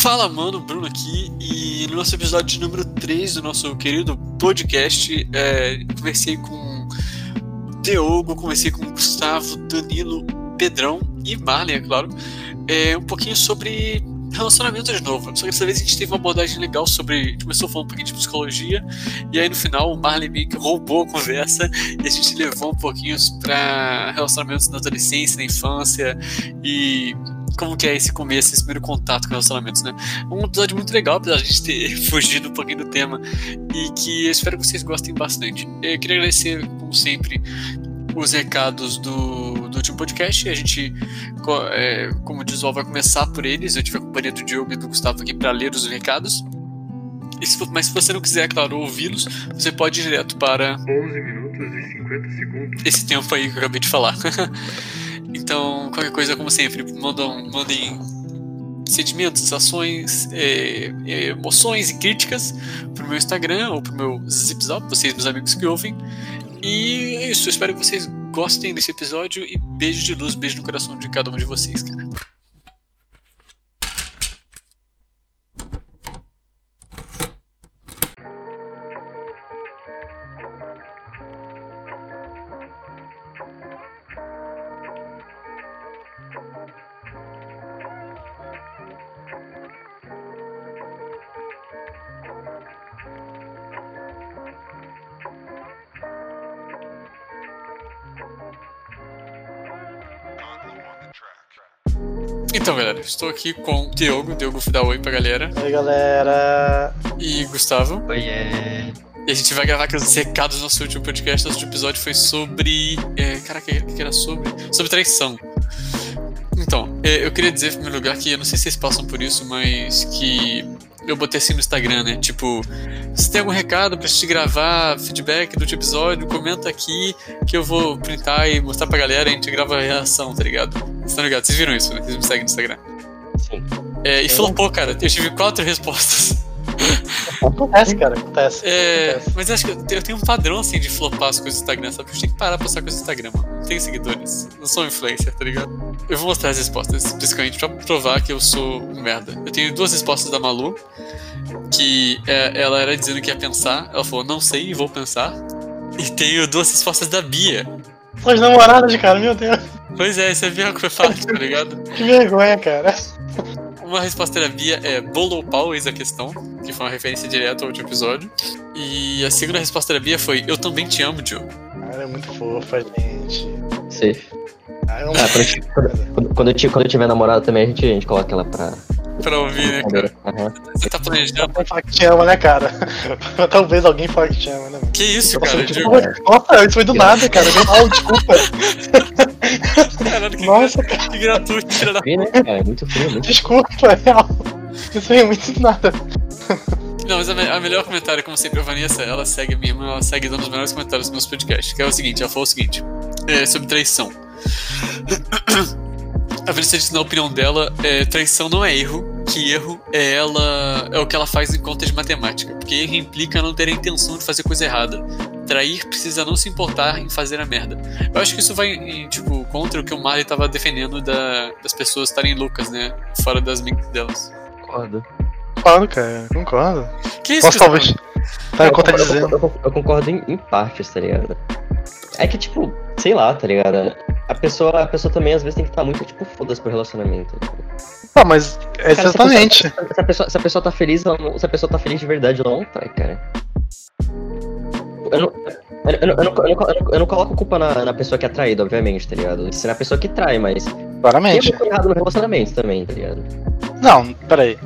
Fala, mano, Bruno aqui. E no nosso episódio número 3 do nosso querido podcast, é, conversei com Diogo, conversei com Gustavo, Danilo, Pedrão e Marley, é claro, é, um pouquinho sobre relacionamento de novo. Só que dessa vez a gente teve uma abordagem legal sobre. A gente começou falando um pouquinho de psicologia, e aí no final o Marley meio que roubou a conversa e a gente levou um pouquinho para relacionamentos na adolescência, na infância e como que é esse começo, esse primeiro contato com relacionamentos, né? Um episódio muito legal, apesar de a gente ter fugido um pouquinho do tema, e que eu espero que vocês gostem bastante. Eu queria agradecer, como sempre, os recados do, do último podcast. A gente, é, como diz o vai começar por eles. Eu tive a companhia do Diogo e do Gustavo aqui para ler os recados. Se, mas se você não quiser, é claro, ouvi-los, você pode ir direto para 11 minutos e 50 segundos. Esse tempo aí que eu acabei de falar. então, qualquer coisa, como sempre, mandam, mandem sentimentos, ações, é, emoções e críticas pro meu Instagram ou pro meu Zipzop, vocês, meus amigos que ouvem. E é isso, espero que vocês gostem desse episódio e beijo de luz, beijo no coração de cada um de vocês, cara. Estou aqui com o Diogo, Diogo dá oi pra galera. Oi, galera. E Gustavo. Oiê. E a gente vai gravar aqueles recados do nosso último podcast. Nosso último episódio foi sobre. É, caraca, o que era sobre? Sobre traição. Então, é, eu queria dizer, em primeiro lugar, que eu não sei se vocês passam por isso, mas que eu botei assim no Instagram, né? Tipo, se tem algum recado pra te gravar, feedback do último episódio, comenta aqui que eu vou printar e mostrar pra galera e a gente grava a reação, tá ligado? Vocês estão ligados? Vocês viram isso, né? Vocês me seguem no Instagram. Sim. É, e flopou, cara. Eu tive quatro respostas. Acontece, cara, acontece. É, acontece. mas acho que eu tenho um padrão assim de flopar as coisas do Instagram, sabe? Eu tenho que parar pra postar coisas do Instagram, mano. Não tenho seguidores. Não sou influencer, tá ligado? Eu vou mostrar as respostas, especificamente, pra provar que eu sou um merda. Eu tenho duas respostas da Malu, que é, ela era dizendo que ia pensar. Ela falou, não sei, vou pensar. E tenho duas respostas da Bia. Suas namoradas, cara, meu Deus. Pois é, isso é bem que foi fácil, tá ligado? Que vergonha, cara. Uma resposta da Bia é bolo ou pau, eis a questão, que foi uma referência direta ao último episódio. E a segunda resposta da Bia foi Eu também te amo, Joe. Cara, é muito fofa, gente. Safe. Ah, é um... Ah, quando, quando, quando, eu, quando eu tiver namorado também, a gente, a gente coloca ela pra. Pra ouvir, né, cara? Você tá planejando? Alguém fala que te ama, né, cara? Talvez alguém fale que te ama, né? Que isso, cara? Nossa, Joe? Nossa, isso foi do nada, cara. Mal, desculpa. Caralho, que, Nossa, cara, que gratuito, tira da né? É muito frio, muito desculpa, é real. Isso foi muito do nada. Não, mas a, me- a melhor comentário, como sempre, a Vanessa, ela segue a minha irmã, ela segue dando os melhores comentários do nosso podcast, que é o seguinte, ela falou o seguinte, é, sobre traição. A Vanessa disse, na opinião dela, é, traição não é erro, que erro é ela é o que ela faz em contas de matemática, porque erro implica não ter a intenção de fazer coisa errada. Trair precisa não se importar em fazer a merda. Eu acho que isso vai, em, tipo, contra o que o Marley tava defendendo da- das pessoas estarem loucas, né? Fora das mentes delas. concordo. Concordo, cara, concordo. Que isso, Posso Gustavo? talvez. Tá eu, conta concordo, eu, concordo- eu concordo em, em partes, tá ligado? É que, tipo, sei lá, tá ligado? A pessoa, a pessoa também às vezes tem que estar muito, tipo, foda-se pro relacionamento. Ah, mas Cara, se a exatamente. pessoa- Se a, pessoa, se a pessoa tá feliz, não- se a pessoa tá feliz de verdade, ela não trai, cara. Eu não, eu, eu, não- eu, não, eu, não, eu não- não coloco culpa na, na pessoa que é traída, obviamente, tá ligado? Isso é na pessoa que trai, mas tem Claramente. muito errado no relacionamento também, tá ligado? Não, peraí.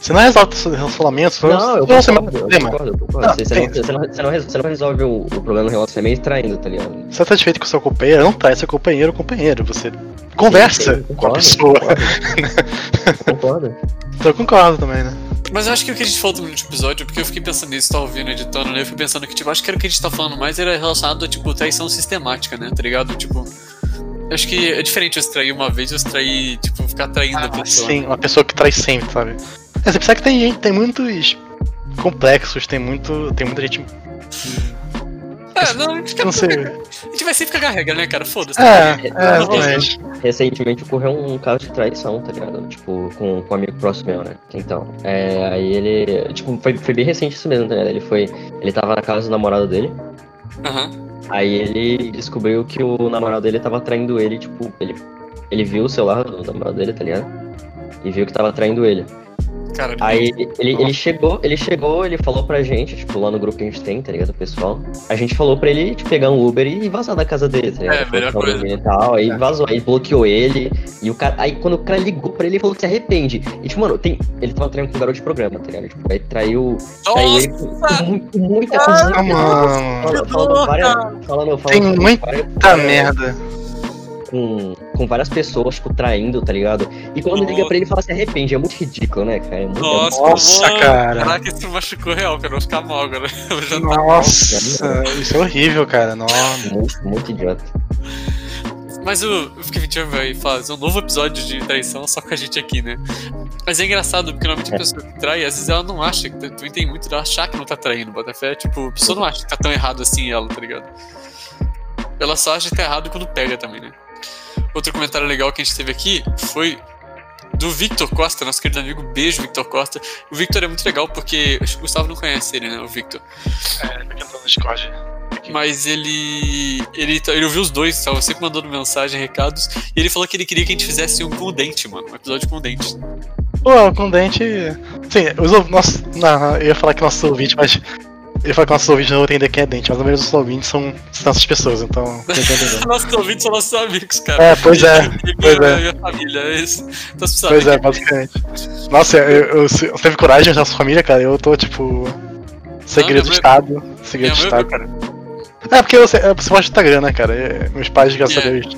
Você não resolve seus relacionamentos, Não, eu concordo, eu problema. concordo, eu concordo. Não, Você, não, você, não, você, não, res- você não resolve o, o problema no relacionamento traindo, tá ligado? Você tá satisfeito com o seu companheiro? Não traz seu companheiro ou companheiro. Você conversa Sim, sim, com a concordo, pessoa. Concordo. Então eu concordo também, né? Mas eu acho que o que a gente falou no último episódio, porque eu fiquei pensando nisso, tava ouvindo, editando, né? Eu fiquei pensando que, tipo, acho que era o que a gente tá falando mais era relacionado a, tipo, traição sistemática, né? Tá ligado? Tipo. Eu Acho que é diferente você trair uma vez ou você trair, tipo, ficar traindo a pessoa. Sim, uma pessoa que traz sempre, sabe? É, você precisa que tem gente, tem muitos complexos, tem muito. Tem muita gente. É, não, que é Não sei. A gente vai sempre cagar regra, né, cara? Foda-se. É, tá é, realmente. Recentemente ocorreu um caso de traição, tá ligado? Tipo, com, com um amigo próximo meu, né? Então, é, aí ele. Tipo, foi, foi bem recente isso mesmo, tá ligado? Ele foi. Ele tava na casa do namorado dele. Aham. Aí ele descobriu que o namorado dele tava traindo ele, tipo, ele, ele viu o celular do namorado dele, tá ligado? E viu que tava traindo ele. Caralho. Aí ele, ele chegou, ele chegou, ele falou pra gente, tipo, lá no grupo que a gente tem, tá ligado, o pessoal. A gente falou pra ele tipo, pegar um Uber e vazar da casa dele, tá ligado? É, melhor coisa. E tal, aí É. vazou, aí bloqueou ele. E o cara. Aí quando o cara ligou pra ele, ele falou que se arrepende. E tipo, mano, tem. Ele tava traindo com um garoto de programa, tá ligado? Tipo, aí traiu. Traiu ele com, muita, Ah, mano. Falando, falando várias. Falando, falando, Tem muita merda. com, com várias pessoas, tipo, traindo, tá ligado? E quando liga pra ele, fala se arrepende. É muito ridículo, né, cara? É muito, Nossa, Nossa, cara. Caraca, isso machucou real, cara. Eu vou ficar mal agora. Já tá Nossa, isso é horrível, cara. Nossa. muito, muito idiota. Mas o 21 vai fazer um novo episódio de traição só com a gente aqui, né? Mas é engraçado, porque normalmente a É. pessoa que trai, às vezes ela não acha, que também tem muito dela achar que não tá traindo, Botafé. Tipo, a pessoa não acha que tá tão errado assim ela, tá ligado? Ela só acha que tá errado quando pega também, né? Outro comentário legal que a gente teve aqui foi do Victor Costa, nosso querido amigo. Beijo, Victor Costa. O Victor é muito legal porque acho que o Gustavo não conhece ele, né? O Victor. É, me no Discord. Mas ele, ele. Ele ouviu os dois, tava sempre mandando mensagem, recados. E ele falou que ele queria que a gente fizesse um com o dente, mano. Um episódio com o dente. Pô, com dente. Sim, os nossos. Não, eu ia falar que nossos ouvintes, mas. Eu ia falar que nossos ouvintes não entender quem é dente, mas a maioria dos ouvintes são essas pessoas, então. Nossos ouvintes são nossos amigos, cara. É, pois é, E pois é. minha família, é isso. Então, Pois é, basicamente. Nossa, eu, eu, você teve coragem da sua família, cara, eu tô tipo. Segredo Não, de minha Estado. Segredo de mãe- Estado, cara. É, porque você, é, você posta Instagram, né, cara? E meus pais, graças a É. Deus.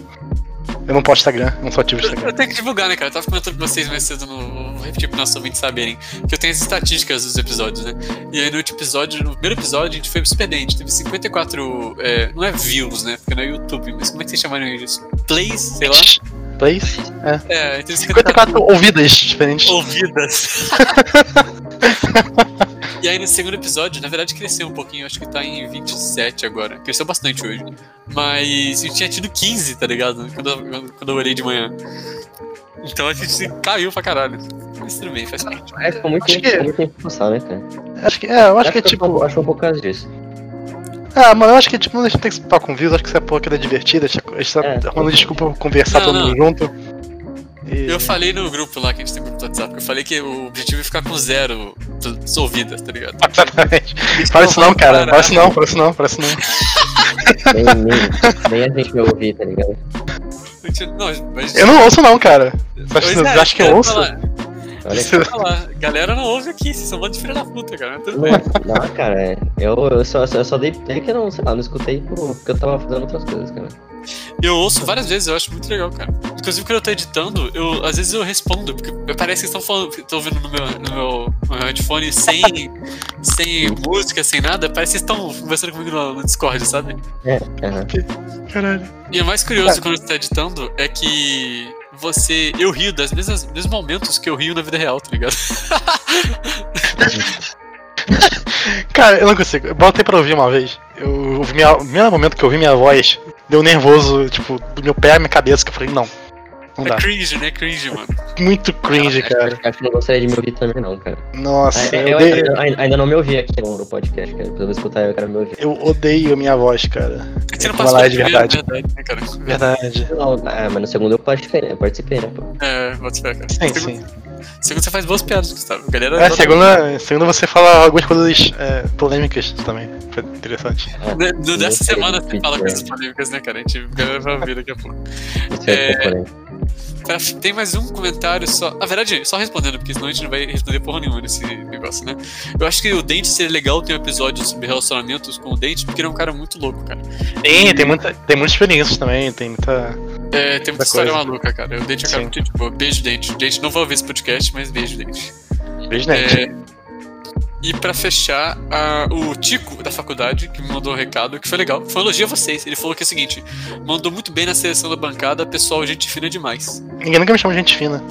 Eu não posto Instagram, não sou ativo no Instagram. eu tenho que divulgar, né, cara? Eu tava comentando com vocês mais cedo no. Vou repetir para nossos ouvintes saberem. Que eu tenho as estatísticas dos episódios, né? E aí no último episódio, no primeiro episódio, a gente foi super bem. A gente teve 54. É, não é views, né? Porque não é YouTube, mas como é que vocês chamariam isso? Plays, sei lá. Plays? É, teve 54 ouvidas diferentes. ouvidas. e aí no segundo episódio, na verdade cresceu um pouquinho, acho que tá em 27 agora. Cresceu bastante hoje. Mas eu tinha tido 15, tá ligado? Quando eu, quando eu olhei de manhã. Então a gente caiu pra caralho. Mas tudo bem, faz parte. É, ficou muito Acho tempo, que- ficou muito tempo passar, né, cara? Acho que, é, eu acho que é tipo. acho que foi um pouco por causa disso. Ah, mano, eu acho que tipo, não a gente tem que se preocupar com views, acho que essa porra aqui é divertida, a gente a gente tá É. arrumando desculpa pra conversar Não, todo mundo junto. E- Eu falei no grupo lá que a gente tem grupo do WhatsApp, que eu falei que o objetivo é ficar com zero ouvidas, tá ligado? Exatamente. Fala isso não, cara. Fala isso não, fala isso não, fala isso não. Nem, nem, nem a gente vai ouvir, tá ligado? Não, mas. Eu não ouço não, cara. Você é, acha que eu ouço? falar. Olha Falar, galera não ouve aqui, vocês são um bando de filha da puta, cara. Não, não, cara, é, eu, eu, só, eu só dei play que eu não, sei lá, não escutei por- porque eu tava fazendo outras coisas, cara. Eu ouço várias vezes, eu acho muito legal, cara. Inclusive, quando eu tô editando, eu, às vezes eu respondo, porque parece que estão falando, estão ouvindo no meu, no meu, no meu headphone sem, sem música, sem nada, parece que vocês estão conversando comigo no, no Discord, sabe? É, aham. Caralho. E o mais curioso quando você tá editando é que você. Eu rio das mesmas, dos mesmos momentos que eu rio na vida real, tá ligado? Cara, eu não consigo. Botei pra ouvir uma vez. Eu ouvi minha, o primeiro momento que eu ouvi minha voz, deu nervoso, tipo, do meu pé à minha cabeça, que eu falei, não. Não É dá. cringe, né? Cringe, mano. Muito cringe, cara. Acho que não gostaria de me ouvir também, não, cara. Nossa, É, eu eu odeio, ainda, ainda- não me ouvi aqui no podcast, cara. Eu vou escutar eu quero me ouvir. eu odeio a minha voz, cara. É você não passou é de de verdade. verdade. verdade, né, cara? Verdade. Não, ah, mas no segundo eu participei, né? Participei, né, pô? É, bota fé, cara. Sim, segundo, sim. segundo você faz boas piadas, Gustavo. A galera. É, segunda, segunda você fala algumas coisas é, polêmicas também. Foi interessante. Ah, Nessa Gostei semana você fala coisas polêmicas, né, cara? A gente vai ouvir daqui a pouco. É. Pra- Tem mais um comentário só. Na verdade, só respondendo, porque senão a gente não vai responder porra nenhuma nesse negócio, né? Eu acho que o Dente seria legal ter um episódio sobre relacionamentos com o Dente, porque ele é um cara muito louco, cara. Tem, tem, muita, tem muitas experiências também, tem muita. É, tem muita Muita história coisa. maluca, cara. O Dente é um cara muito de boa. Beijo, Dente. Dente não vai ouvir esse podcast, mas beijo, Dente. Beijo, né? É, e pra fechar, a- o Tico da faculdade, que me mandou um recado, que foi legal, foi um elogio a vocês. Ele falou que é o seguinte: mandou muito bem na seleção da bancada, pessoal, gente fina demais. Ninguém nunca me chama de gente fina.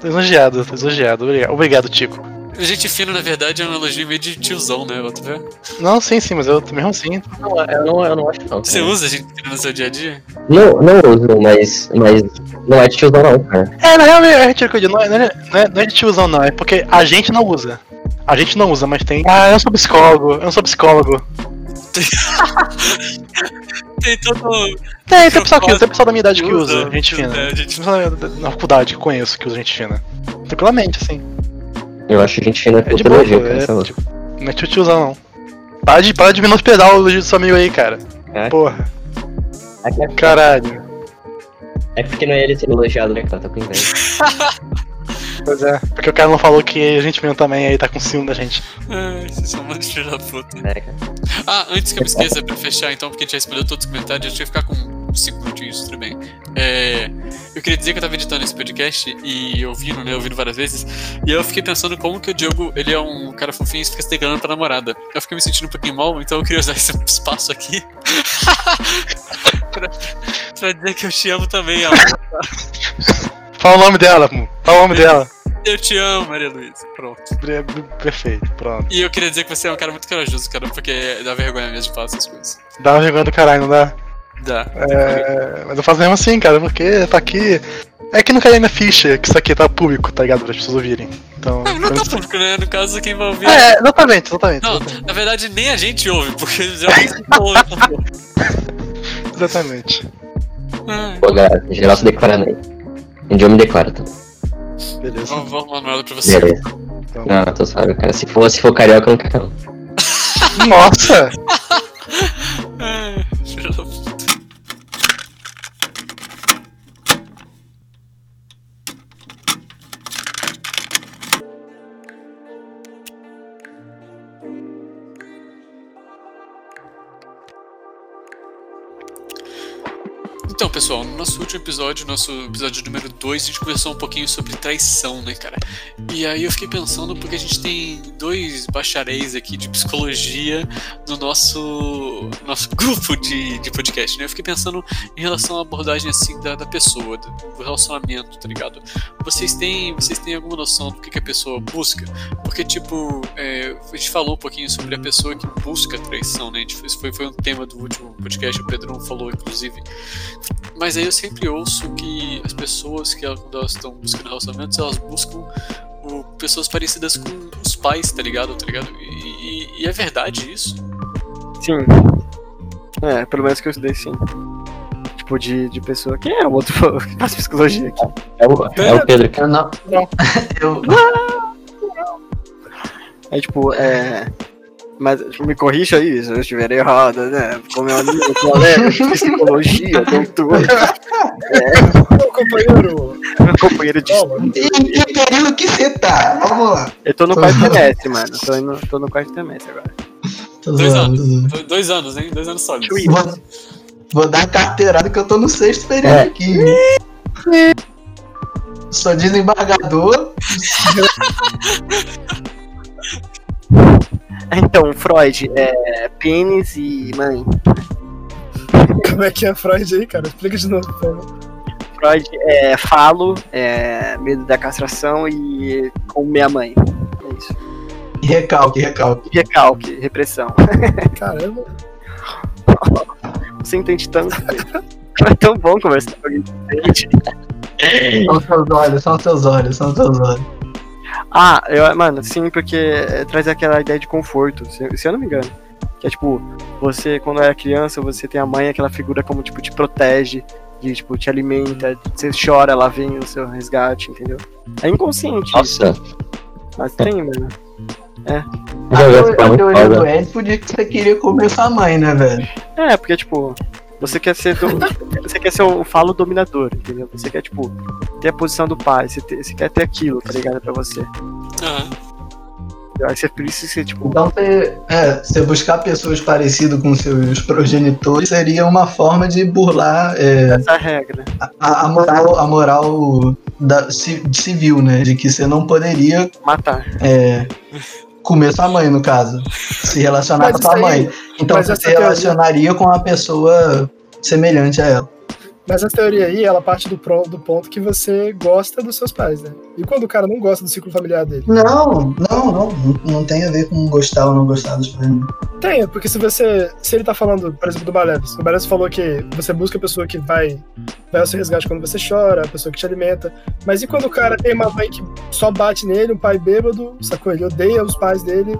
Tô elogiado, tô elogiado. Obrigado, obrigado Tico. Gente fina, na verdade, é um elogio meio de tiozão, né? Fé? Não, sim, sim, mas eu mesmo assim. Não, eu não, eu não acho não. Você cara. usa gente fina no seu dia a dia? Não, não uso, mas, mas não é de tiozão não, cara. É, na real, é retiro que eu digo, é, não, é, não, é, não é de tiozão, não, é porque a gente não usa. A gente não usa, mas tem. Ah, eu sou psicólogo, eu não sou psicólogo. Tem todo. Tem, tem pessoal que usa, tem pessoal da minha idade que Usa, usa, gente fina. é, Tem gente- pessoal da- na faculdade que conheço que usa gente fina. Tranquilamente, assim. Eu acho gente fina É de boa, elogio, cara. sei é, tipo, não é tio tiozão, não. Para de, para de menosprezar o elogio do seu amigo aí, cara. É. Porra, É, que- caralho. é porque não é ele ser elogiado, né, cara? Tá com inveja. Pois é, porque o cara não falou que a gente mesmo também aí tá com ciúme da gente. Ai, vocês são muito filho da puta. É. Ah, antes que eu me esqueça, pra fechar então, porque a gente já respondeu todos os comentários, a gente vai ficar com 5 minutinhos, tudo bem. É, eu queria dizer que eu tava editando esse podcast e ouvindo, né, ouvindo várias vezes, e eu fiquei pensando como que o Diogo, ele é um cara fofinho e fica se declarando pra namorada. Eu fiquei me sentindo um pouquinho mal, então eu queria usar esse espaço aqui pra, pra dizer que eu te amo também, amor. Fala o nome dela, pô. Fala o nome dela. Eu te amo, Maria Luísa. Pronto. Perfeito, pronto. E eu queria dizer que você é um cara muito corajoso, cara, porque dá vergonha mesmo de falar essas coisas. Dá uma vergonha do caralho, não dá? Dá. É, mas eu faço mesmo assim, cara, porque tá aqui. É que não caiu na ficha que isso aqui tá público, tá ligado? Para as pessoas ouvirem. Então. Ah, não tá público, né? No caso, quem vai ouvir. É, exatamente, exatamente. Não, Exatamente. na verdade nem a gente ouve, porque já ouve exatamente. Pô, galera, geral se declarando aí. Um dia eu me declaro, tá? Beleza. Vamos vamos Manuela pra você. Beleza. Não, tô suave, cara. Se for, se for carioca, eu não quero. Nossa! Ai, Então, pessoal, no nosso último episódio, nosso episódio número 2, a gente conversou um pouquinho sobre traição, né, cara? E aí eu fiquei pensando, porque a gente tem dois bacharéis aqui de psicologia no nosso, nosso grupo de, de podcast, né? Eu fiquei pensando em relação à abordagem, assim, da, da pessoa, do, relacionamento, tá ligado? Vocês têm, vocês têm alguma noção do que, que a pessoa busca? Porque, tipo, é, a gente falou um pouquinho sobre a pessoa que busca traição, né? Gente, isso foi, foi um tema do último podcast, o Pedrão falou, inclusive. Mas aí eu sempre ouço que as pessoas que elas, quando elas estão buscando relacionamentos, elas buscam o- pessoas parecidas com os pais, tá ligado? Tá ligado? E, e- e é verdade isso? Sim. É, pelo menos que eu estudei sim. Tipo, de, de pessoa. Quem é o outro que faz psicologia aqui? É o, é o Pedro Eu não. Eu. É tipo, é. Mas me corrija aí se eu estiver errado, né? Como é um amigo, colega de psicologia, doutor. É. Meu companheiro. Meu companheiro de. Em que período que você tá? Vamos lá. Eu tô no quarto semestre, mano. Tô, indo, tô no quarto semestre agora. Dois anos. Do- Dois anos, hein? Dois anos sólidos. Vou, vou dar carteirada que eu tô no sexto período É. aqui. Sou desembargador. Então, Freud, é. Pênis e mãe. Como é que é Freud aí, cara? Explica de novo. por favor. Freud é falo, é medo da castração e como minha mãe. É isso. E recalque, recalque. Recalque, repressão. Caramba. Você entende tanto. É tão bom conversar com alguém que entende. São seus olhos, são seus olhos, são seus olhos. Ah, eu, mano, sim, porque é, traz aquela ideia de conforto, se, se eu não me engano. Que é tipo, você, quando era criança, você tem a mãe, aquela figura como, tipo, te protege, de, tipo, te alimenta, você chora, ela vem no seu resgate, entendeu? É inconsciente isso, Nossa, mas tem, mano. vi A teoria do. Ed podia que você queria comer sua mãe, né, velho? É, porque, tipo, você quer ser do, você quer ser o falo dominador, entendeu? Você quer, tipo, ter a posição do pai, você, ter- você quer ter aquilo, tá ligado? Pra você. Aham. Aí você por isso que você, tipo, Então, você, é, você buscar pessoas parecidas com seus progenitores seria uma forma de burlar é, essa regra. a, a moral, a moral da, ci- civil, né? De que você não poderia Matar. é, comer sua mãe, no caso. Se relacionar com sua mãe. Então você se teoria- relacionaria com uma pessoa semelhante a ela. Mas essa teoria aí, ela parte do, pro- do ponto que você gosta dos seus pais, né? E quando o cara não gosta do ciclo familiar dele? Não, não, não. Não tem a ver com gostar ou não gostar dos pais. não. Tem, porque se você. Se ele tá falando, por exemplo, do Malevis, o Malevis falou que você busca a pessoa que vai, vai ao seu resgate quando você chora, a pessoa que te alimenta. Mas e quando o cara tem uma mãe que só bate nele, um pai bêbado, sacou? Ele odeia os pais dele.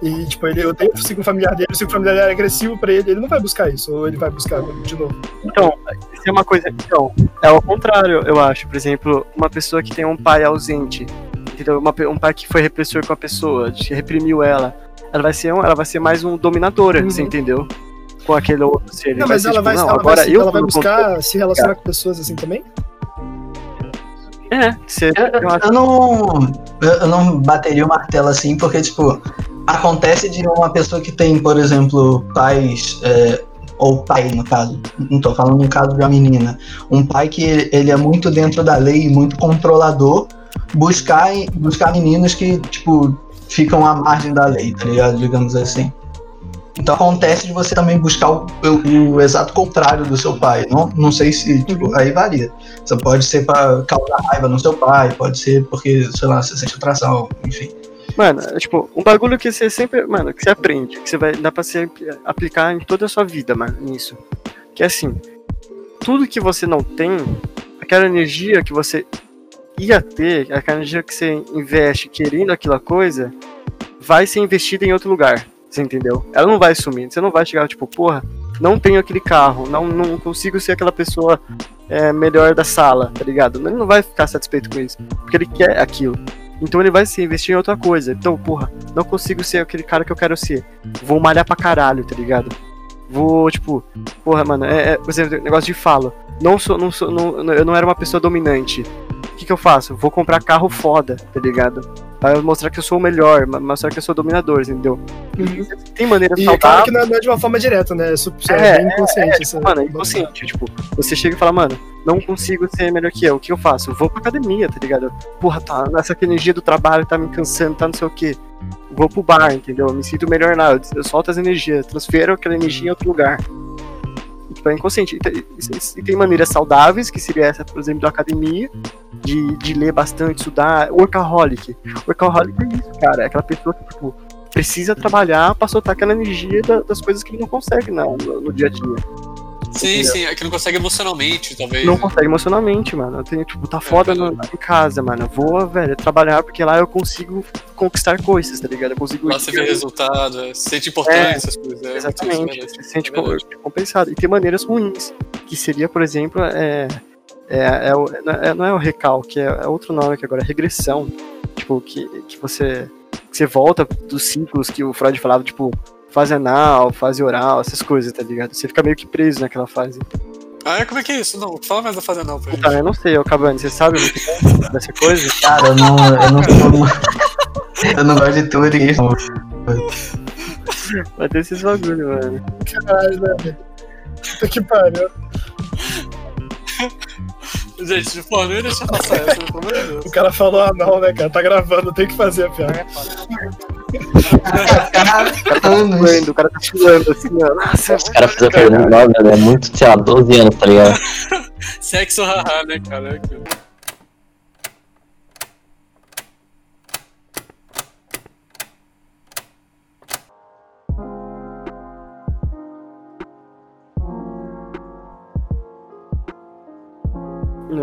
E, tipo, ele odeia o ciclo familiar dele, o ciclo familiar dele é agressivo pra ele, ele não vai buscar isso, ou ele vai buscar de novo. Então, isso é uma coisa. Então, é o contrário, eu acho. Por exemplo, uma pessoa que tem um pai ausente, entendeu? Uma um pai que foi repressor com a pessoa, que reprimiu ela. Ela vai ser, um, ela vai ser mais um dominadora, Uhum. você entendeu? Com aquele outro ser. Ele Não, vai mas ser, ela tipo, vai, não, ela agora vai, eu ela vai tô no buscar se relacionar com pessoas assim também? É, você, Eu, eu eu não. Eu não bateria o martelo assim, porque, tipo, acontece de uma pessoa que tem, por exemplo, pais. é, ou pai, no caso. Não tô falando no caso de uma menina. Um pai que ele, é muito dentro da lei muito controlador, buscar, buscar meninos que, tipo, ficam à margem da lei, tá ligado? Digamos assim. Então acontece de você também buscar o, o- o exato contrário do seu pai. Não, não sei se, tipo, aí varia. Você pode ser pra causar raiva no seu pai, pode ser porque, sei lá, você sente atração, enfim. Mano, é tipo, um bagulho que você sempre. Mano, que você aprende, que você vai. Dá pra você aplicar em toda a sua vida, mano, nisso. Que é assim, tudo que você não tem, aquela energia que você ia ter, aquela energia que você investe querendo aquela coisa, vai ser investida em outro lugar. Você entendeu? Ela não vai sumir. Você não vai chegar, tipo, porra, não tenho aquele carro, não, não consigo ser aquela pessoa é, melhor da sala, tá ligado? Ele não vai ficar satisfeito com isso. Porque ele quer aquilo. Então ele vai se investir em outra coisa. Então, porra, não consigo ser aquele cara que eu quero ser. Vou malhar pra caralho, tá ligado? Vou, tipo, porra, mano, é, é, por exemplo, negócio de falo. Não sou, não sou, não, eu não era uma pessoa dominante. O que, que eu faço? Vou comprar carro foda, tá ligado? Pra mostrar que eu sou o melhor, mostrar que eu sou dominador, entendeu? Tem maneiras E saudáveis. claro que não é, não é de uma forma direta, né? É, é, É, bem inconsciente. essa- Mano, é inconsciente. Tipo, você chega e fala, mano, não consigo ser melhor que eu. O que eu faço? Vou pra academia, tá ligado? Porra, tá, essa energia do trabalho tá me cansando, tá não sei o quê. Vou pro bar, entendeu? Me sinto melhor lá. Eu, eu solto as energias, transfero aquela energia em outro lugar. Tipo, é inconsciente. E tem, e tem maneiras saudáveis, que seria essa, por exemplo, da academia, de, de ler bastante, estudar. Workaholic. Workaholic é isso, cara. É aquela pessoa que, tipo, precisa trabalhar pra soltar aquela energia da- das coisas que ele não consegue na- no, no dia a dia. Sim, sim, é que não consegue emocionalmente, talvez. Não né? consegue emocionalmente, mano. Eu tenho, tipo, tá foda no- em casa, mano. Vou, velho, trabalhar porque lá eu consigo conquistar coisas, tá ligado? Eu consigo. Lá você vê resultado, é, se sente importância, essas coisas. é, Exatamente. isso, Você é se sente compensado. E tem maneiras ruins. Que seria, por exemplo, é. É, é, o- não é- não é o recalque, é, é outro nome que agora é regressão. Tipo, que, que você. Que você volta dos ciclos que o Freud falava, tipo, fase anal, fase oral, essas coisas, tá ligado? Você fica meio que preso naquela fase. Ah, é, como é que é isso? Não, fala mais da fase não pra gente. Tá, eu não sei, ô Cabane, você sabe muito dessa coisa? Cara, eu não. Eu não, eu não gosto de turismo. Vai ter esses bagulho, mano. Caralho, velho. Puta que pariu. Gente, pô, não ia deixar passar essa, pelo amor de Deus. O cara falou ah não, né, cara? Tá gravando, tem que fazer a piada. Anos. Suando, o cara tá suando assim, ó. Nossa, Os caras precisam fazer muito nova, né? Muito, sei lá, 12 anos, tá ligado? Sexo haha, né, cara?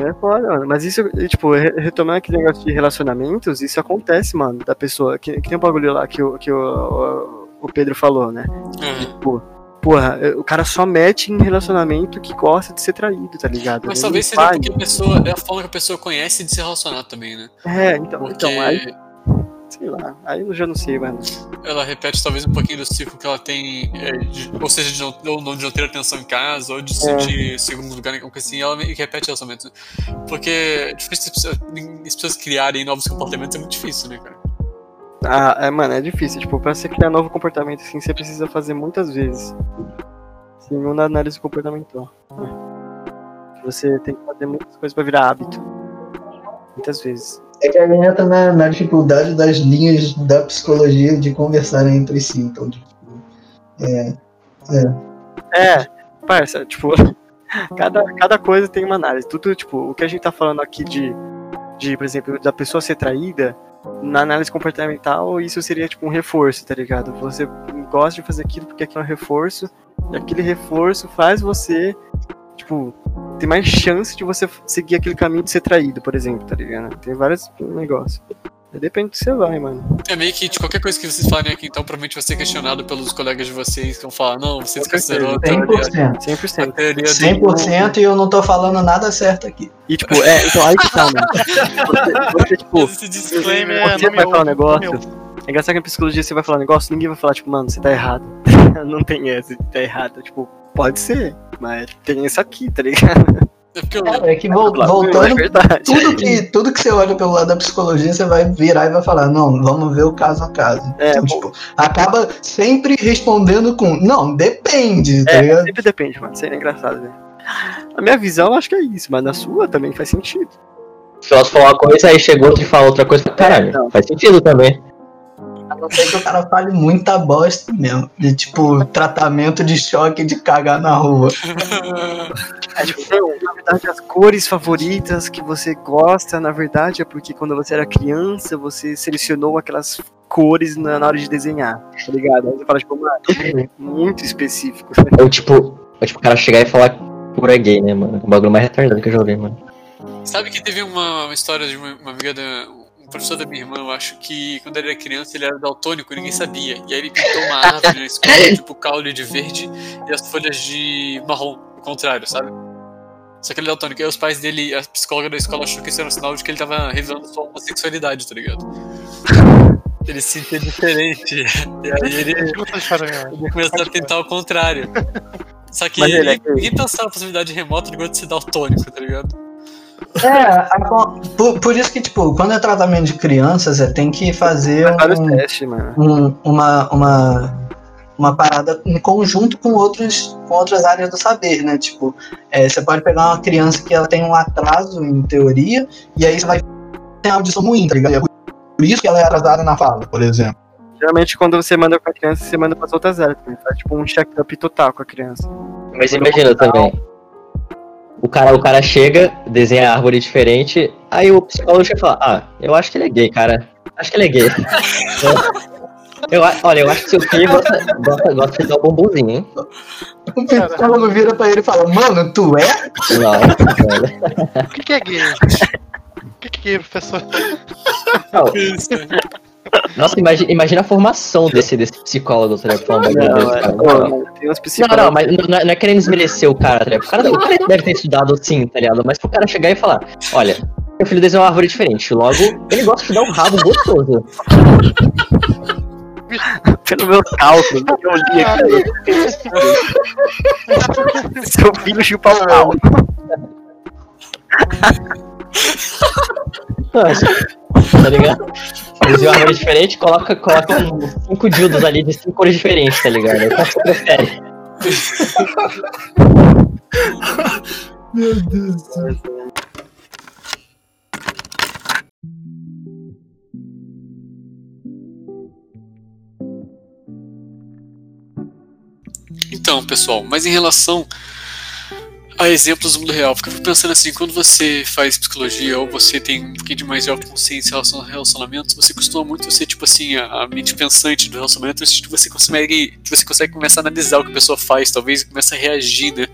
É é foda, mano. Mas isso, tipo, re- retomando aquele negócio de relacionamentos, isso acontece, mano, da pessoa. Que, que tem um bagulho lá que, o, que o, o, Pedro falou, né? É. Tipo, porra, o cara só mete em relacionamento que gosta de ser traído, tá ligado? Mas Ele talvez seja porque a pessoa, é a forma que a pessoa conhece de se relacionar também, né? É, então, Porque então aí, sei lá, aí eu já não sei, mano. ela repete talvez um pouquinho do ciclo que ela tem, é, de- ou seja, de não, ou não de não ter atenção em casa, ou de É. sentir segundo lugar, né, como que assim, ela meio que repete relacionamentos. né? Porque é difícil as pessoas, as pessoas criarem novos comportamentos, é muito difícil, né, cara? Ah, é, mano, é difícil. Tipo, pra você criar novo comportamento assim, você precisa fazer muitas vezes. Segundo a análise comportamental. né? Você tem que fazer muitas coisas pra virar hábito. Muitas vezes. É que aí entra na, na dificuldade das linhas da psicologia de conversarem entre si. Então, tipo, é, É, parça, tipo, cada, cada coisa tem uma análise. Tudo, tipo, o que a gente tá falando aqui de, de, por exemplo, da pessoa ser traída, na análise comportamental, isso seria tipo um reforço, tá ligado? Você gosta de fazer aquilo porque aquilo é um reforço, e aquele reforço faz você, tipo, ter mais chance de você seguir aquele caminho de ser traído, por exemplo, tá ligado? Tem vários negócios. Depende do que você vai, mano. É meio que de qualquer coisa que vocês falarem aqui, então provavelmente vai ser questionado pelos colegas de vocês que vão falar, não, você desconsiderou a teoria, 100%. a 100%. teoria do... 100% e eu não tô falando nada certo aqui. E tipo, é, então aí que tá, mano. Você, você, tipo, Esse disclaimer É, você não vai meu, falar um negócio. meu. É engraçado que na psicologia você vai falar um negócio, ninguém vai falar, tipo, mano, você tá errado. não tem essa, tá errado. Tipo, pode ser, mas tem isso aqui, tá ligado? É Cara, é que é voltando, verdade. tudo que, tudo que você olha pelo lado da psicologia, você vai virar e vai falar, não, vamos ver o caso a caso. É, Então, tipo, acaba sempre respondendo com, não, depende, tá É, ligado? sempre depende, mano. Isso aí é engraçado, velho. A minha visão, eu acho que é isso, mas na sua também faz sentido. Se você falar uma coisa, aí chega outro e fala outra coisa, caralho, não. faz sentido também. A não ser que o cara fale muita bosta mesmo. De tipo, tratamento de choque de cagar na rua. É, tipo, na verdade, as cores favoritas que você gosta, na verdade, é porque quando você era criança, você selecionou aquelas cores na, na hora de desenhar, tá ligado? Aí você fala, tipo, mano, muito específico. Ou tipo, ou, tipo, o cara chegar e falar que cura é gay, né, mano? O bagulho mais retardado que eu já ouvi, mano. Sabe que teve uma, uma história de uma, uma amiga da. Um professor da minha irmã, eu acho que quando ele era criança ele era daltônico e ninguém sabia. E aí ele pintou uma árvore na escola, tipo o caule de verde e as folhas de marrom, o contrário, sabe? Só que ele é daltônico. E aí os pais dele, a psicóloga da escola achou que isso era um sinal de que ele tava revelando sua homossexualidade, tá ligado? Ele se sentia diferente. E aí ele, a ele começou a tentar o contrário. Só que Mas ele é gay. ninguém pensava na possibilidade remota de de ser daltônico, tá ligado? É, por, por isso que, tipo, quando é tratamento de crianças, você tem que fazer um, testes, mano. um- uma, uma, uma parada em conjunto com, outros, com outras áreas do saber, né? Tipo, é, você pode pegar uma criança que ela tem um atraso em teoria, e aí você vai ter uma audição ruim, tá ligado? É por isso que ela é atrasada na fala, por exemplo. Geralmente, quando você manda pra criança, você manda pras outras áreas também. Faz tipo um check-up total com a criança. Mas imagina também. O cara, o cara chega, desenha a árvore diferente, aí o psicólogo chega e fala, ah, eu acho que ele é gay, cara. Acho que ele é gay. eu, a- olha, eu acho que seu filho gosta, gosta, gosta de dar um bombonzinho, hein? O psicólogo vira pra ele e fala, mano, tu é? Não. O que, que é gay? O que, que é gay, professor? Não, Isso. Nossa, imagina, imagina a formação desse, desse psicólogo, tá ligado? Não, é, Não, mano, tem uns Não, psicólogos. não, mas não é, não é querendo desmerecer o cara, tá ligado? O cara, o cara deve ter estudado sim, tá ligado? Mas pro cara chegar e falar, olha, meu filho desenhou uma árvore diferente, logo ele gosta de dar um rabo gostoso. Pelo meu cálculo, que eu li aqui. Seu filho chupa o pau. tá ligado? Desenhou uma árvore diferente, coloca, coloca uns cinco dildos ali de cinco cores diferentes, tá ligado? Aí Qual que você prefere? Meu Deus do céu. Então, pessoal, mas em relação a exemplos do mundo real, porque eu fico pensando assim, quando você faz psicologia ou você tem um pouquinho de mais de autoconsciência em relação a relacionamentos, você costuma muito ser, tipo assim, a, a mente pensante do relacionamento, no você consegue, você consegue começar a analisar o que a pessoa faz, talvez começa a reagir, né?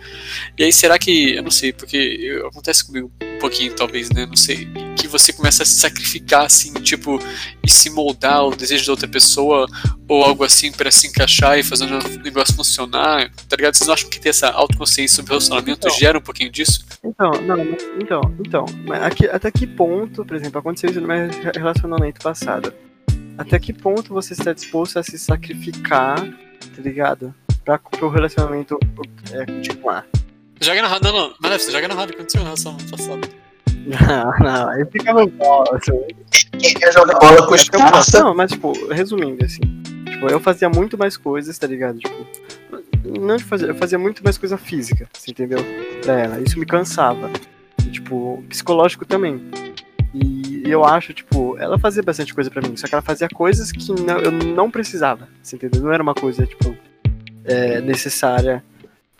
E aí, será que, eu não sei, porque acontece comigo pouquinho, talvez, né? Não sei, que você começa a se sacrificar, assim, tipo, e se moldar ao desejo da outra pessoa ou algo assim pra se encaixar e fazer o negócio funcionar, tá ligado? Vocês não acham que ter essa autoconsciência sobre relacionamento Então. gera um pouquinho disso? Então, não, então, então, mas aqui- até que ponto, por exemplo, aconteceu isso no meu re- relacionamento passado? Até que ponto você está disposto a se sacrificar, tá ligado? Pra pro relacionamento é, continuar? Joga na roda, não, não, mas você joga na roda, aconteceu na relação passada? Não, não, aí fica no bola, Quem quer jogar bola com os caras? Não, mas tipo, resumindo assim, tipo, eu fazia muito mais coisas, tá ligado? Tipo, não de fazer, eu fazia muito mais coisa física, você entendeu? Pra ela, isso me cansava. E, tipo, psicológico também. E eu acho, tipo, ela fazia bastante coisa pra mim, só que ela fazia coisas que não- eu não precisava, você entendeu? Não era uma coisa, tipo, é, necessária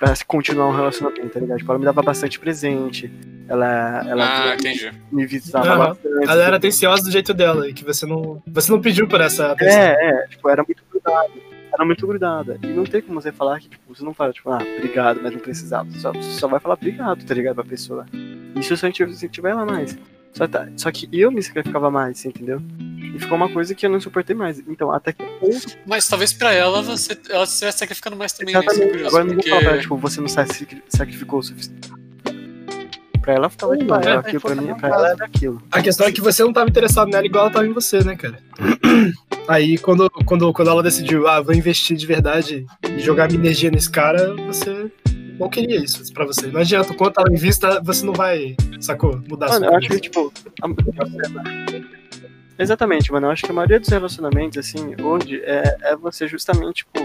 pra se continuar um relacionamento, tá ligado? Tipo, ela me dava bastante presente. Ela, ela Ah, entendi. me visitava bastante. Ela era atenciosa do jeito dela, e que você não. Você não pediu por essa atenção. É, é, tipo, era muito grudada. Era muito grudada. E não tem como você falar que, tipo, você não fala, tipo, ah, obrigado, mas não precisava. Você só, você só vai falar obrigado, tá ligado, pra pessoa. Isso se a gente se tiver ela mais. Só, tá, só que eu me sacrificava mais, entendeu? E ficou uma coisa que eu não suportei mais. Então, até que ponto. Mas talvez pra ela você ela estivesse sacrificando mais também, né? É Exatamente. curioso, Agora eu não vou porque- falar pra ela, tipo, você não sacri- sacrificou o suficiente. Pra ela ficava de boa, é, aquilo pra tem mim, pra ela era aquilo. A questão é que você não tava interessado nela igual ela tava em você, né, cara? Aí quando, quando, quando ela decidiu, ah, vou investir de verdade e jogar minha energia nesse cara, você não queria isso pra você. Não adianta, quando ela invista, você não vai, sacou? Mudar Mano, sua eu acho que, tipo. a- Exatamente, mano. Eu acho que a maioria dos relacionamentos, assim, hoje, é, é você justamente, tipo.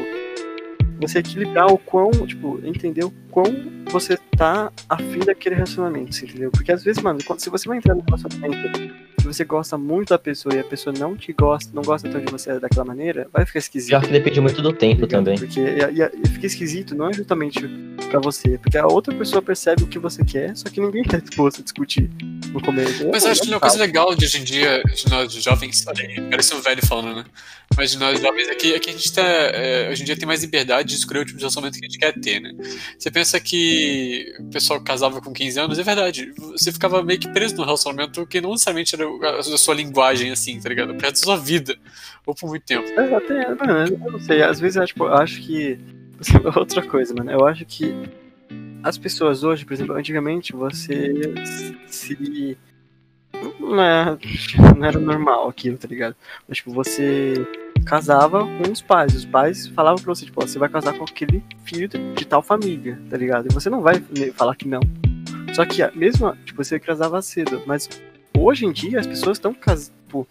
Você equilibrar o quão, tipo, entender o quão você tá afim daquele relacionamento, você entendeu? Porque às vezes, mano, quando, se você vai entrar num relacionamento que você gosta muito da pessoa e a pessoa não te gosta, não gosta tanto de você daquela maneira, vai ficar esquisito. Já que depende muito do tempo também. Porque e, e- fica esquisito, não é justamente pra você, porque a outra pessoa percebe o que você quer, só que ninguém tá disposto a discutir no começo. Mas eu acho que uma coisa legal de hoje em dia, de nós jovens, parece um velho falando, né? Mas de nós jovens é que, é que a gente tá, é, hoje em dia tem mais liberdade de escolher o tipo de relacionamento que a gente quer ter, né? Você pensa que o pessoal casava com 15 anos, é verdade. Você ficava meio que preso num relacionamento que não necessariamente era a sua linguagem, assim, tá ligado? Perto da sua vida. Ou por muito tempo. É, até, mano, eu não sei, às vezes eu, acho que. Outra coisa, mano, eu acho que as pessoas hoje, por exemplo, antigamente você se. Não, é, não era normal aquilo, tá ligado? Mas, tipo, você casava com os pais. Os pais falavam pra você, tipo, você vai casar com aquele filho de, tal família, tá ligado? E você não vai falar que não. Só que, a- mesmo, tipo, você casava cedo, mas hoje em dia as pessoas estão tipo,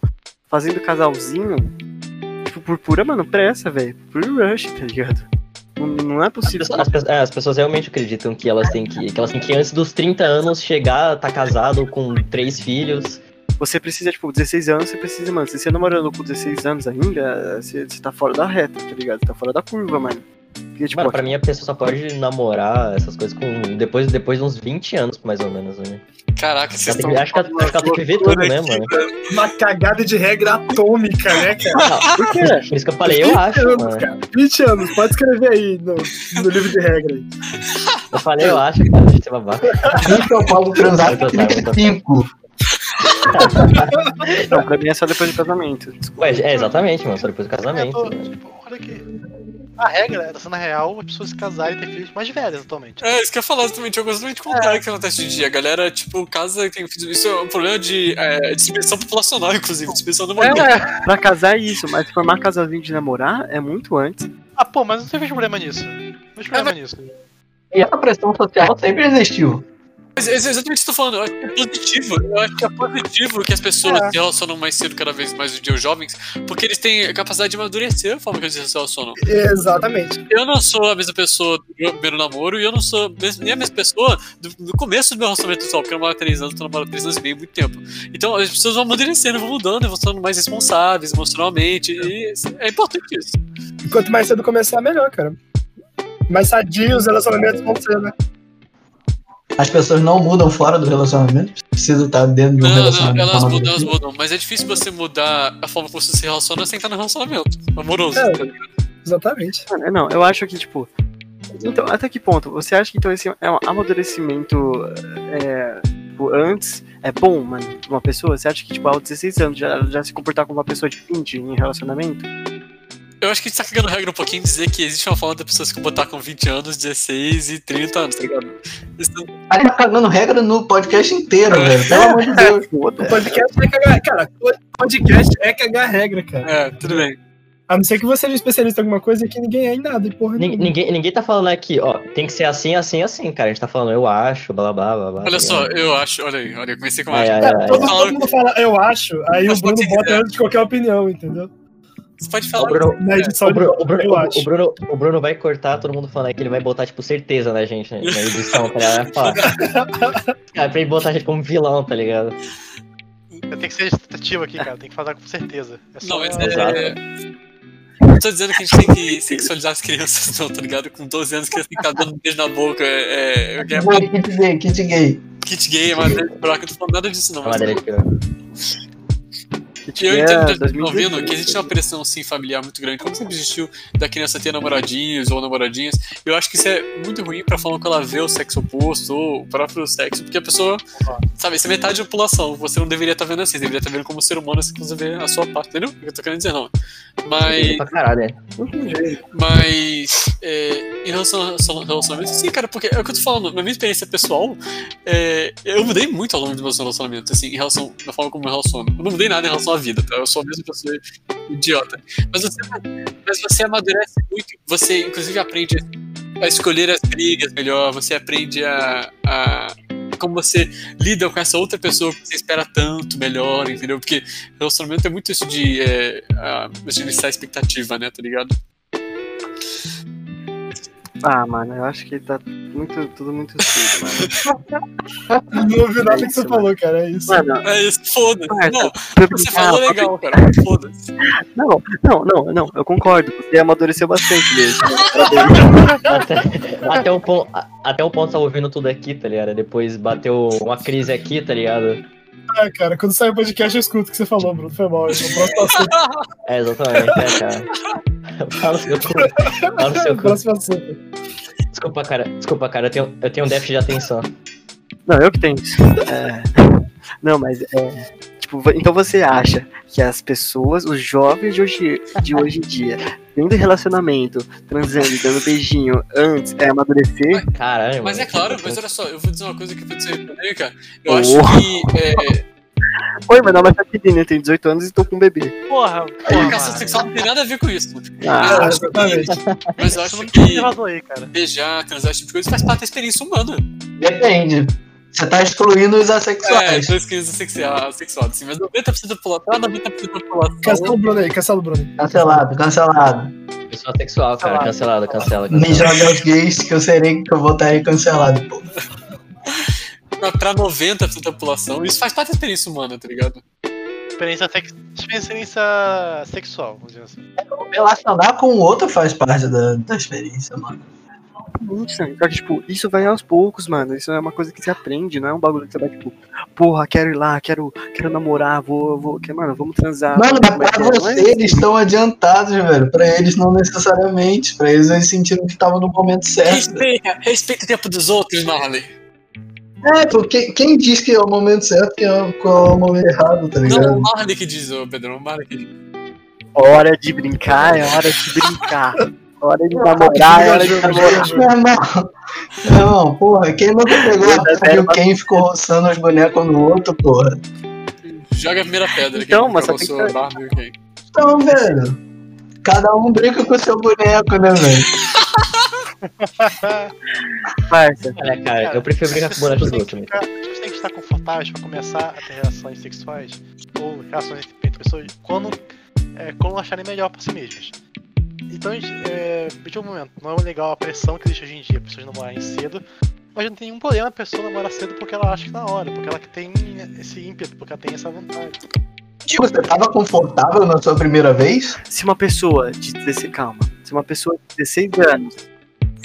fazendo casalzinho tipo, por pura, mano, pressa, velho. Por rush, tá ligado? Não, não é As possível. pessoas, as pe- é, as pessoas realmente acreditam que elas têm que, que elas têm que antes dos 30 anos chegar, tá casado com três filhos. Você precisa, tipo, 16 anos, você precisa, mano. Se você namorando com 16 anos ainda, você, você tá fora da reta, tá ligado? Você tá fora da curva, mano. Porque, tipo, Mano, pra mim a pessoa só pode namorar essas coisas com depois, depois de uns 20 anos, mais ou menos, né? Caraca, vocês Ela tem estão. que- acho que ela, acho que ela tem que viver tudo, né, mano? Uma cagada de regra atômica, né, cara? Não, por quê? Por isso que eu falei, eu 20 acho, anos, mano. cara. 20 anos, pode escrever aí no, no livro de regra aí. Eu falei, eu acho, cara, de ser babaca. Gente, eu transar Muito com otário, muito 35. Não, pra mim é só depois do casamento. Ué, é, exatamente, mano, só depois do É, casamento. tô- né? tipo, olha aqui. A regra é, tá na real, as pessoas se casarem e ter filhos mais velhos atualmente. É, isso que eu ia falar exatamente, eu gosto de contar o que acontece em dia. A galera, tipo, casa e tem filhos. Isso é um problema de é, dispersão populacional, inclusive, dispersão demográfica. É. Pra casar é isso, mas formar casalzinho de namorar é muito antes. Ah, pô, mas não teve problema nisso. Não teve problema nisso. E essa pressão social sempre existiu. Mas é exatamente isso que eu tô falando. Eu acho que é positivo. Eu acho que é positivo que as pessoas É. se relacionam mais cedo, cada vez mais em dia, os jovens, porque eles têm a capacidade de amadurecer a forma que eles se relacionam. Exatamente. Eu não sou a mesma pessoa do meu primeiro namoro e eu não sou nem a mesma pessoa do, do começo do meu relacionamento atual, porque eu namoro há três anos, tô namorando há três anos e meio, muito tempo. Então as pessoas vão amadurecendo, vão mudando, vão sendo mais responsáveis emocionalmente, e é importante isso. E quanto mais cedo começar, melhor, cara. Mais sadios os relacionamentos vão ser, né? As pessoas não mudam fora do relacionamento, precisa estar dentro de um Não, não, relacionamento. elas pra mudam, elas mudam, mas é difícil você mudar a forma como você se relaciona sem estar no relacionamento amoroso. É. Exatamente. Mano, não, eu acho que, tipo. Então, até que ponto? Você acha que então esse é um amadurecimento é, tipo, antes é bom, mano, uma pessoa? Você acha que, tipo, aos 16 anos já, já se comportar como uma pessoa de 20 em relacionamento? Eu acho que a gente tá cagando regra um pouquinho em dizer que existe uma forma da pessoa se comportar com 20 anos, 16 e 30 anos, tá ligado? Isso A gente tá cagando regra no podcast inteiro, É. velho. Pelo amor de Deus. O podcast é cagar. Cara, o podcast é cagar regra, cara. é, tudo bem. A não ser que você seja especialista em alguma coisa que ninguém é em nada, porra. Ninguém, ninguém tá falando aqui, ó, tem que ser assim, assim, assim, cara. A gente tá falando, eu acho, blá blá blá blá. Olha tá só, eu acho, olha aí, olha, eu comecei com Ai, acho. Cara, ai, todo, todo mundo fala, eu acho, aí Mas o Bruno bota quiser. antes de qualquer opinião, entendeu? Você pode O falar. Bruno, Na edição o, Bruno, o, Bruno, o- o Bruno, o Bruno vai cortar todo mundo falando aí que ele vai botar, tipo, certeza na gente, né, na edição, ligado? Vai falar. Cara, pra ele botar a gente como vilão, tá ligado? Tem que ser tentativa aqui, cara. Tem que falar com certeza. É só... Não, mas Exato. é. Não tô dizendo que a gente tem que sexualizar as crianças, não, tá ligado? Com 12 anos, criança tem que estar dando um beijo na boca. É, é, Não, Kit gay, kit gay. kit gay, é madeira de piroca, não tô falando nada disso, não. A madeira de piroca. Eu É, entendo que 2018, ouvindo que existe uma pressão assim, familiar muito grande, como sempre existiu da criança ter namoradinhos ou namoradinhas. Eu acho que isso é muito ruim pra forma que ela vê o sexo oposto ou o próprio sexo, porque a pessoa, sabe, isso é metade da população. Você não deveria estar vendo assim, você deveria estar vendo como ser humano, você precisa ver a sua parte, entendeu? Eu tô querendo dizer, não. Mas. Caralho, é. Mas é, em relação a relacion- relacionamentos, sim, cara, porque é o que eu tô falando, na minha experiência pessoal, é, eu mudei muito ao longo dos meus relacionamentos, assim, em relação da forma como eu relaciono. Eu não mudei nada em relação à vida, tá? Eu sou a mesma pessoa idiota. Mas você, mas você amadurece muito, você inclusive aprende a escolher as brigas melhor, você aprende a. a como você lida com essa outra pessoa que você espera tanto melhor, entendeu? Porque relacionamento é muito isso de é, a, a expectativa, né, tá ligado? Ah, mano, eu acho que tá muito, tudo muito cedo, mano. Não ouvi nada que você isso, falou, cara. É isso. Mano, É isso, foda-se. Não, você falou pra legal, cara, foda-se. Não, não, não, não, eu concordo. Você amadureceu bastante mesmo. Até, até, o ponto, até o ponto tá ouvindo tudo aqui, tá ligado? Depois bateu uma crise aqui, tá ligado? Ah, cara, quando sair o podcast eu escuto o que você falou, Bruno. Foi mal. Próximo assunto. É, exatamente, é, cara. Fala no seu cu. Fala no seu cu. próximo assunto. Desculpa, cara. Desculpa, cara. Eu tenho, eu tenho um déficit de atenção. Não, eu que tenho isso. É, Não, mas é. Tipo, então você acha que as pessoas, os jovens de hoje, de hoje em dia, tendo relacionamento, transando, e dando beijinho antes, é amadurecer? Caralho, Mas é claro, mas olha só, eu vou dizer uma coisa que eu vou dizer também, cara. Eu Oh. acho que. É, Oi, meu nome é eu tenho 18 anos e tô com um bebê. Porra, a porra. educação mano. sexual não tem nada a ver com isso. Ah, eu acho exatamente. que, mas eu acho que vazou aí, cara. beijar, transar, esse tipo de coisa faz parte da experiência humana. Depende. Você tá excluindo os É, assexuais. dois crianças sexual, sexual, assim, mas 90% da população, 90% da população. Cancela o Bruno aí, cancela o Bruno. Cancelado, cancelado. Pessoa sexual, cara. Cancelado, cancela. Me cancela. joga os gays que eu serei que eu voltarei cancelado, pô. Pra, pra 90% da população, isso faz parte da experiência humana, tá ligado? Experiência, sex... experiência sexual, vamos dizer assim. Relacionar com o outro faz parte da, da experiência, mano. Que, tipo, isso vai aos poucos, mano. Isso é uma coisa que você aprende, não é um bagulho que você vai, tipo, porra, quero ir lá, quero, quero namorar, vou, vou, que, mano, vamos transar. Mano, Mas pra é- não é você eles estão adiantados, velho. Pra eles não necessariamente. Pra eles eles sentiram que estavam no momento certo. Respeita, respeita o tempo dos outros, Marley. É, porque quem diz que é o momento certo que é, qual é o momento errado, tá Não, ligado? o Marley que diz, ô Pedrão, o Marley que diz. Hora de brincar, é hora de brincar. Hora de namorar, é hora de namorar. Meu irmão, porra, quem nunca pegou a pedra e o quem ficou roçando os bonecos no outro, porra? Joga a primeira pedra. Então, mas só tem que- Barbie. Então, velho, cada um brinca com o seu boneco, né, velho? Parça. Olha, cara, eu prefiro brincar com o boneco dos As pessoas outros. têm que estar confortáveis pra começar a ter relações sexuais ou relações entre entre pessoas quando, é, quando acharem melhor pra si mesmas. Então, gente, é, de um momento, não é legal a pressão que existe hoje em dia, pessoas namorarem cedo, mas não tem nenhum problema a pessoa namorar cedo porque ela acha que na hora, porque ela tem esse ímpeto, porque ela tem essa vontade. Tipo, você tava confortável na sua primeira vez? Se uma pessoa de 16, calma, se uma pessoa de 16 anos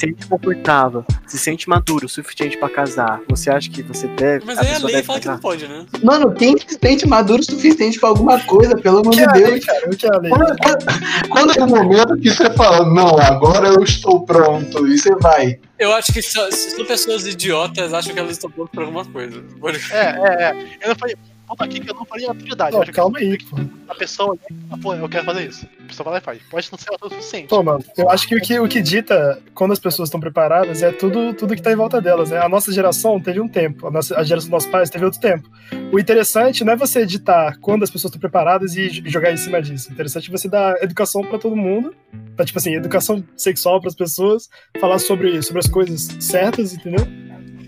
sente confortável, se sente maduro o suficiente pra casar, você acha que você deve. Mas a aí a pessoa lei deve fala que não casar? pode, né? Mano, quem se sente maduro o suficiente pra alguma coisa, pelo amor de é Deus? cara? O que é? Quando, é o momento que você fala, não, agora eu estou pronto, e você vai. Eu acho que só, são pessoas idiotas acham que elas estão prontas pra alguma coisa. É, é, é. Eu não falei, ponto aqui que eu não falei a prioridade. Não, que calma aí, pô. a pessoa, ah, pô, eu quero fazer isso. A pessoa vai lá e faz. Pode não ser o suficiente. Pô, mano, eu acho que o que, o que dita quando as pessoas estão preparadas é tudo, tudo que tá em volta delas, né? A nossa geração teve um tempo, a, nossa, a geração dos nossos pais teve outro tempo. O interessante não é você editar quando as pessoas estão preparadas e jogar em cima disso. O interessante é você dar educação pra todo mundo, pra, tipo assim, educação sexual pras pessoas, falar sobre, sobre as coisas certas, entendeu?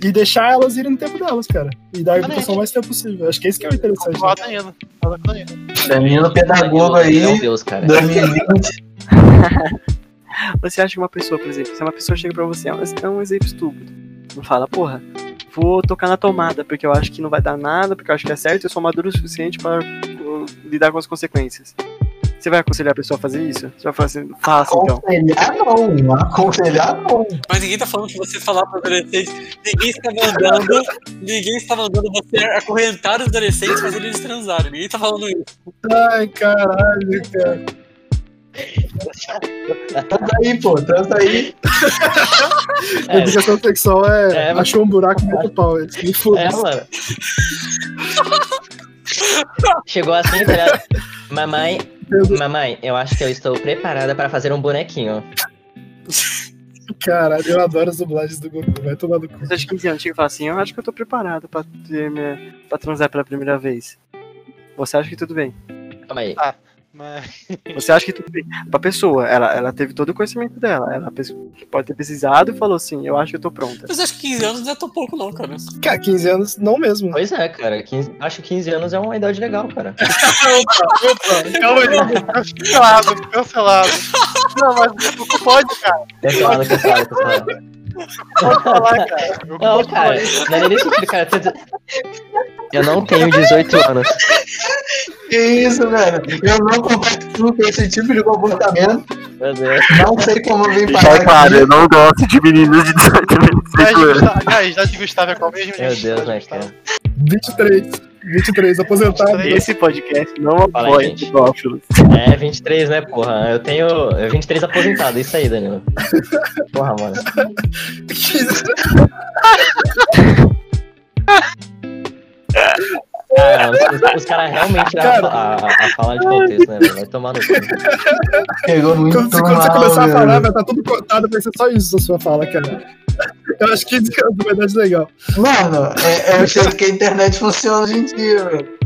E deixar elas irem no tempo delas, cara. E dar a educação o mais tempo possível. Acho que é isso que é o interessante. né? Ainda. Menino pedagogo é aí, Deus, cara. 2020. Você acha que uma pessoa, por exemplo, se uma pessoa chega pra você, é um, é um exemplo estúpido. Não fala, porra, vou tocar na tomada, porque eu acho que não vai dar nada, porque eu acho que é certo, eu sou maduro o suficiente para uh, lidar com as consequências. Você vai aconselhar a pessoa a fazer isso? Você vai falar assim, faça então. Aconselhar não, aconselhar não. Mas ninguém tá falando que você falar para adolescentes. Ninguém está mandando. ninguém está mandando você acorrentar os adolescentes e fazer eles transarem. Ninguém tá falando isso. Ai, caralho, cara. Transa aí, pô, transa aí. A educação sexual é. É, mas- achou um buraco no pau. Me É, foda-se. mano. Chegou assim, tá ligado? Mamãe, mamãe, eu acho que eu estou preparada para fazer um bonequinho. Caralho, eu adoro as dublagens do Goku. Vai tomar do cu. Pessoa de 15 anos chega e fala assim, eu acho que eu tô preparado pra, ter minha, pra transar pela primeira vez. Você acha que tudo bem? Calma aí. Mas. Você acha que tudo bem? Pra pessoa, ela, ela teve todo o conhecimento dela. Ela pode ter pesquisado e falou assim, eu acho que eu tô pronta. Mas acho que 15 anos não é tão pouco, não, cara. Cara, 15 anos, não mesmo. Pois é, cara. 15, acho que 15 anos é uma idade legal, cara. Calma aí. Cancelado, cancelado. Não, mas o Goku pode, cara. Cancelado, cancelado, cancelado. Pode falar, cara. Não, cara, não é nem isso, cara. Eu não tenho 18 anos. Que isso, velho? Eu não compactuo com esse tipo de comportamento. Meu Deus. Não sei como eu vim parar aqui. não gosto de meninos de 18 Idade de Gustavo- Ah, a idade de Gustavo é qual mesmo? Meu? Deus, né, Gustavo. cara? 23. 23, aposentado. Esse podcast não apoia pedófilos. É, 23, né, porra? Eu tenho. Eu 23 aposentado, isso aí, Danilo. Porra, mano. 15 Cara, os, os- os caras realmente tiraram a, a, a fala de contexto, né, velho? Vai tomar no cu. Pegou muito Quando, você- quando você começar a velho. falar, vai estar tudo cortado, vai ser só isso a sua fala, cara. Eu acho que 15 anos é verdade legal. Mano, é, é o jeito que a internet funciona hoje em dia, velho.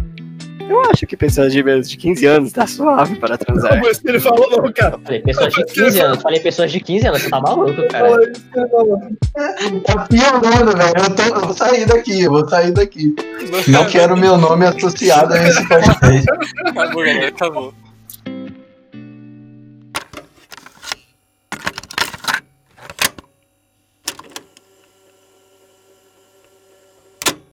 Eu acho que pessoas de menos de 15 anos tá suave para transar. Não ele falou, não, cara. Falei, pessoas de 15 anos. Falei, pessoas de 15 anos, você tá maluco, cara. Tá piorando, velho. Eu, tô- eu vou sair daqui, eu vou sair daqui. Não quero meu nome associado a esse podcast. Acabou, galera. Acabou.